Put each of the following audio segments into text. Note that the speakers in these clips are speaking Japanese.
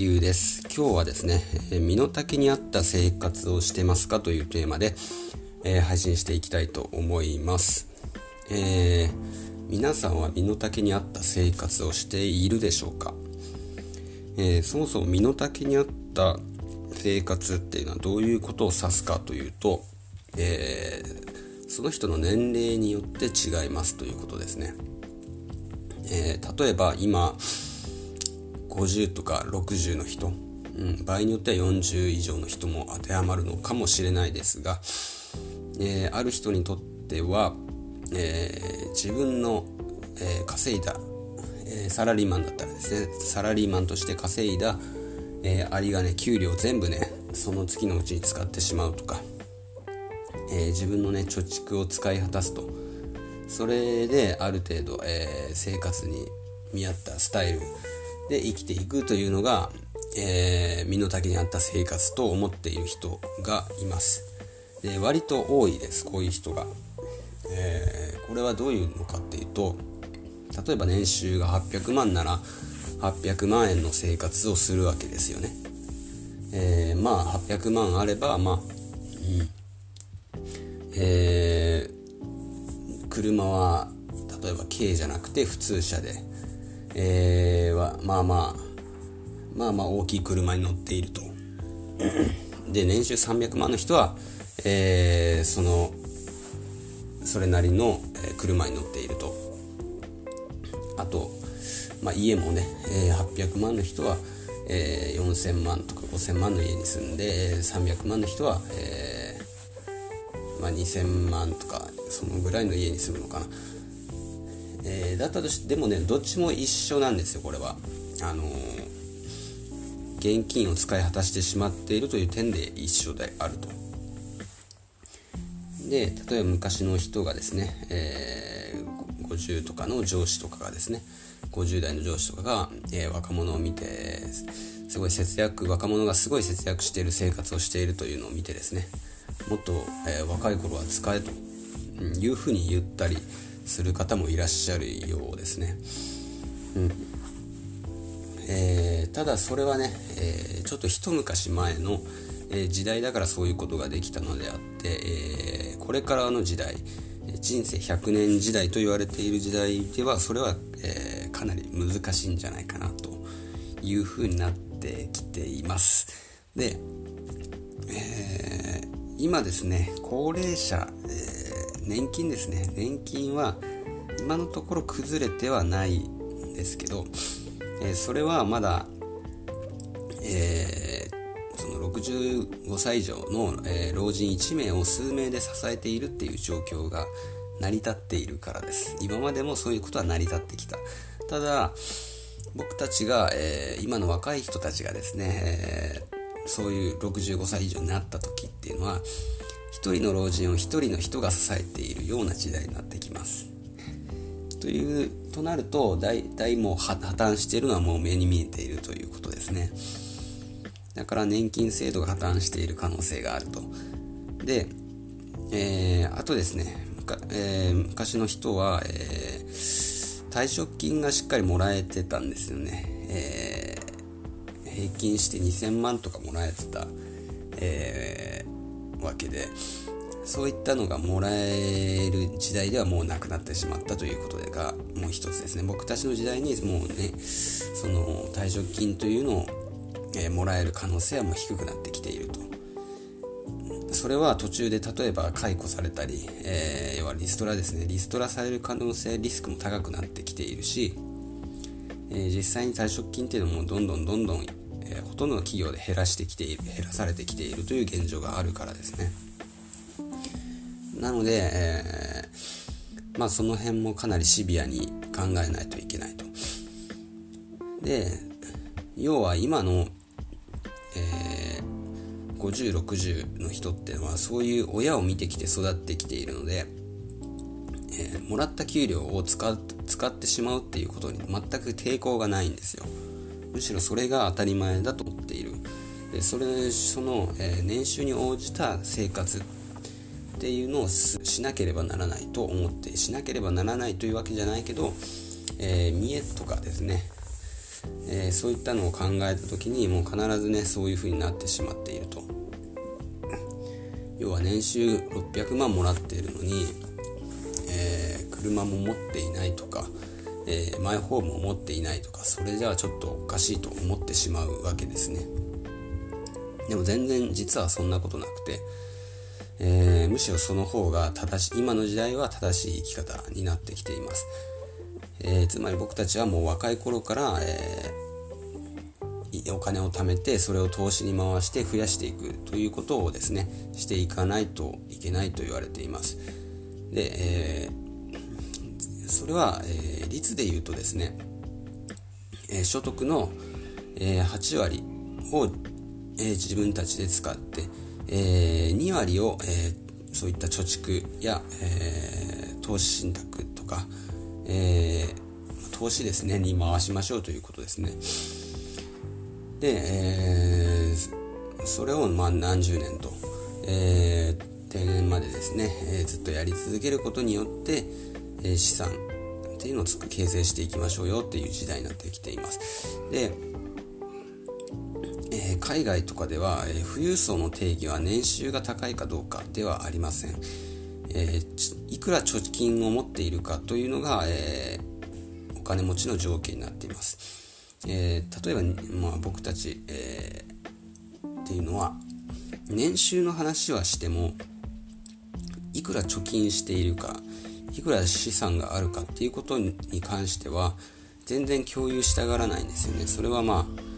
龍です。今日はですね、え身の丈に合った生活をしてますかというテーマで、えー配信していきたいと思います、えー皆さんは身の丈に合った生活をしているでしょうか、えーそもそも身の丈に合った生活っていうのはどういうことを指すかというと、えその人の年齢によって違いますということですね、え例えば今50とか60の人、うん、場合によっては40以上の人も当てはまるのかもしれないですが、えーある人にとっては、えー自分の、えー稼いだ、えサラリーマンだったらですねサラリーマンとして稼いだ、えー、有り金給料全部ねその月のうちに使ってしまうとか、え自分のね貯蓄を使い果たすと。それである程度、え生活に見合ったスタイルで生きていくというのが、えー身の丈に合った生活と思っている人がいます。で割と多いですこういう人が、えーこれはどういうのかっていうと例えば年収が800万なら800万円の生活をするわけですよね、えーまあ800万あればまあ、うん。えー車は例えば軽じゃなくて普通車で、えーはまあまあまあまあ大きい車に乗っていると。で年収300万の人は、えーそのそれなりの車に乗っていると。あと、まあ、家もね、えー800万の人は、えー4000万とか5000万の家に住んで300万の人は、えーまあ、2000万とかそのぐらいの家に住むのかな、えーだったとしてでもねどっちも一緒なんですよこれは。あのー現金を使い果たしてしまっているという点で一緒であると。で例えば昔の人がですね、えー50とかの上司とかがですね50代の上司とかが、えー若者を見てすごい節約若者がすごい節約している生活をしているというのを見てですねもっと、えー若い頃は使えというふうに言ったりする方もいらっしゃるようですね。うんえーただそれはね、えーちょっと一昔前の、えー時代だからそういうことができたのであって、えこれからの時代人生100年時代と言われている時代ではそれは、えかなり難しいんじゃないかなというふうになってきていますで、え今ですね高齢者、えー年金ですね。年金は今のところ崩れてはないんですけど、えーそれはまだ、えーその65歳以上の、えー老人1名を数名で支えているっていう状況が成り立っているからです。今までもそういうことは成り立ってきた。ただ僕たちが、えー今の若い人たちがですね、えーそういう65歳以上になった時っていうのは一人の老人を一人の人が支えているような時代になってきます。というとなると大体もう破綻しているのはもう目に見えているということですね。だから年金制度が破綻している可能性があると。で、えーあとですね、えー昔の人は、えー退職金がしっかりもらえてたんですよね、えー平均して2000万とかもらえてた、えーわけでそういったのがもらえる時代ではもうなくなってしまったということでがもう一つですね。僕たちの時代にもうねその退職金というのを、えーもらえる可能性はもう低くなってきていると。それは途中で例えば解雇されたり、えー要はリストラですね。リストラされる可能性リスクも高くなってきているし、え実際に退職金っていうのもどんどんどんどん、えーほとんどの企業で減らしてきている減らされてきているという現状があるからですね。なので、えーまあその辺もかなりシビアに考えないといけないと。で要は今の、えー5060の人っていうのはそういう親を見てきて育ってきているので、えもらった給料を使使ってしまうっていうことに全く抵抗がないんですよ。むしろそれが当たり前だと思っている。でそれその、えー年収に応じた生活っていうのをしなければならないと思ってしなければならないというわけじゃないけど、えー見栄とかですね。えー、そういったのを考えた時にもう必ずねそういう風になってしまっていると。要は年収600万もらっているのに、え、車も持っていないとか、えー、マイホームを持っていないとかそれじゃあちょっとおかしいと思ってしまうわけですね。でも全然実はそんなことなくて、えー、むしろその方が正しい今の時代は正しい生き方になってきています。えー、つまり僕たちはもう若い頃から、え、お金を貯めてそれを投資に回して増やしていくということをですねしていかないといけないと言われています。で、えー、それは、え率で言うとですね、え所得の、え8割を、え自分たちで使って、え2割を、えそういった貯蓄や、え投資信託とか、えー、投資ですねに回しましょうということですね。で、えー、それをまあ何十年と、えー、定年までですね、えー、ずっとやり続けることによって、え、資産っていうのを形成していきましょうよっていう時代になってきていますで、えー、海外とかでは、えー、富裕層の定義は年収が高いかどうかではありませんえー、いくら貯金を持っているかというのが、え、お金持ちの条件になっています。え、例えば、まあ、僕たち、えっていうのは年収の話はしてもいくら貯金しているかいくら資産があるかっていうことに関しては全然共有したがらないんですよね。それはまあ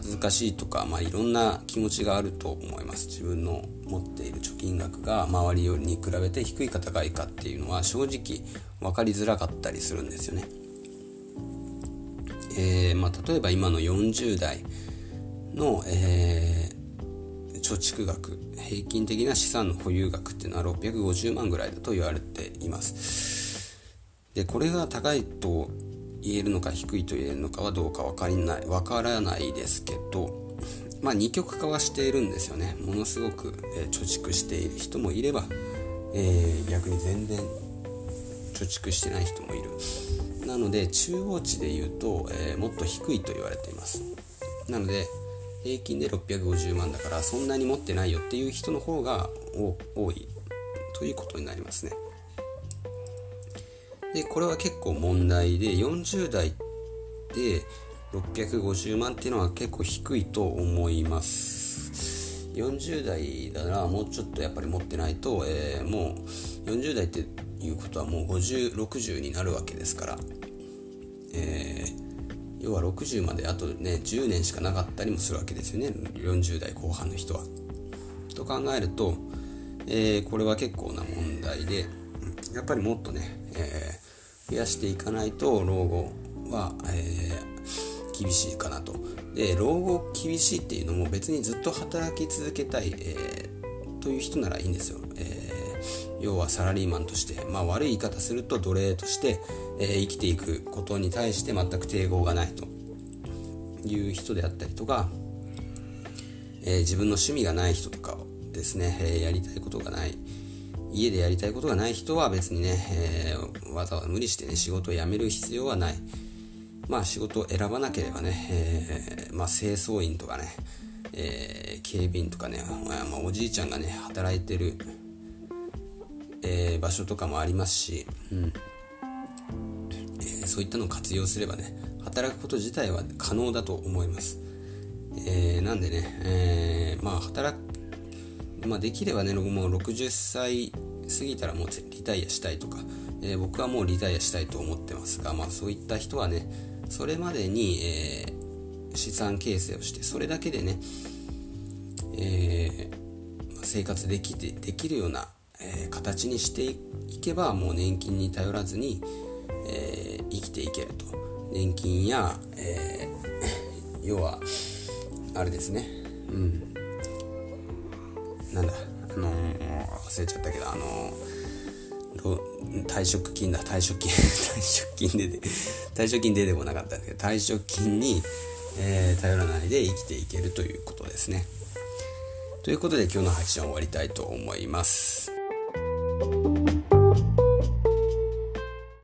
恥ずかしいとか、まあ、いろんな気持ちがあると思います自分の持っている貯金額が周りよりに比べて低いか高いかっていうのは正直分かりづらかったりするんですよね、えー、まあ、例えば今の40代の、えー、貯蓄額平均的な資産の保有額っていうのは650万ぐらいだと言われています。でこれが高いと言えるのか低いと言えるのかはどうか分かりない分からないですけどまあ二極化はしているんですよね。ものすごく、え、貯蓄している人もいれば、えー、逆に全然貯蓄してない人もいる。なので中央値で言うと、えー、もっと低いと言われています。なので平均で650万だからそんなに持ってないよっていう人の方が多い。ということになりますね。でこれは結構問題で40代で650万っていうのは結構低いと思います。40代だなもうちょっとやっぱり持ってないと、えー、もう40代っていうことはもう5060になるわけですから、えー、要は60まであとね10年しかなかったりもするわけですよね。40代後半の人は。と考えると、えー、これは結構な問題でやっぱりもっとね、えー、増やしていかないと老後は、えー、厳しいかなと。で老後厳しいっていうのも別にずっと働き続けたい、え、という人ならいいんですよ、え、要はサラリーマンとして、まあ、悪い言い方すると奴隷として、えー、生きていくことに対して全く抵抗がないという人であったりとか、えー、自分の趣味がない人とかをですね、えー、やりたいことがない家でやりたいことがない人は別にね、えー、わざわざ無理してね、仕事を辞める必要はない。まあ仕事を選ばなければね、えー、まあ清掃員とかね、えー、警備員とかね、まあ、おじいちゃんがね、働いてる、え、場所とかもありますし、うん、そういったのを活用すればね、働くこと自体は可能だと思います。えー、なんでね、えー、まあ働くまあ、できればねもう60歳過ぎたらもうリタイアしたいとか、えー、僕はもうリタイアしたいと思ってますが、まあ、そういった人はねそれまでに、えー、資産形成をしてそれだけでね、えー、生活できてできるような、え形にしていけばもう年金に頼らずに、え生きていけると。年金や、え 要はあれですね。うん。なんだあのー、忘れちゃったけどあのー、退職金だ。退職金 退職金で退職金ででもなかったんだけど退職金に、えー、頼らないで生きていけるということですね。ということで今日の配信は終わりたいと思います。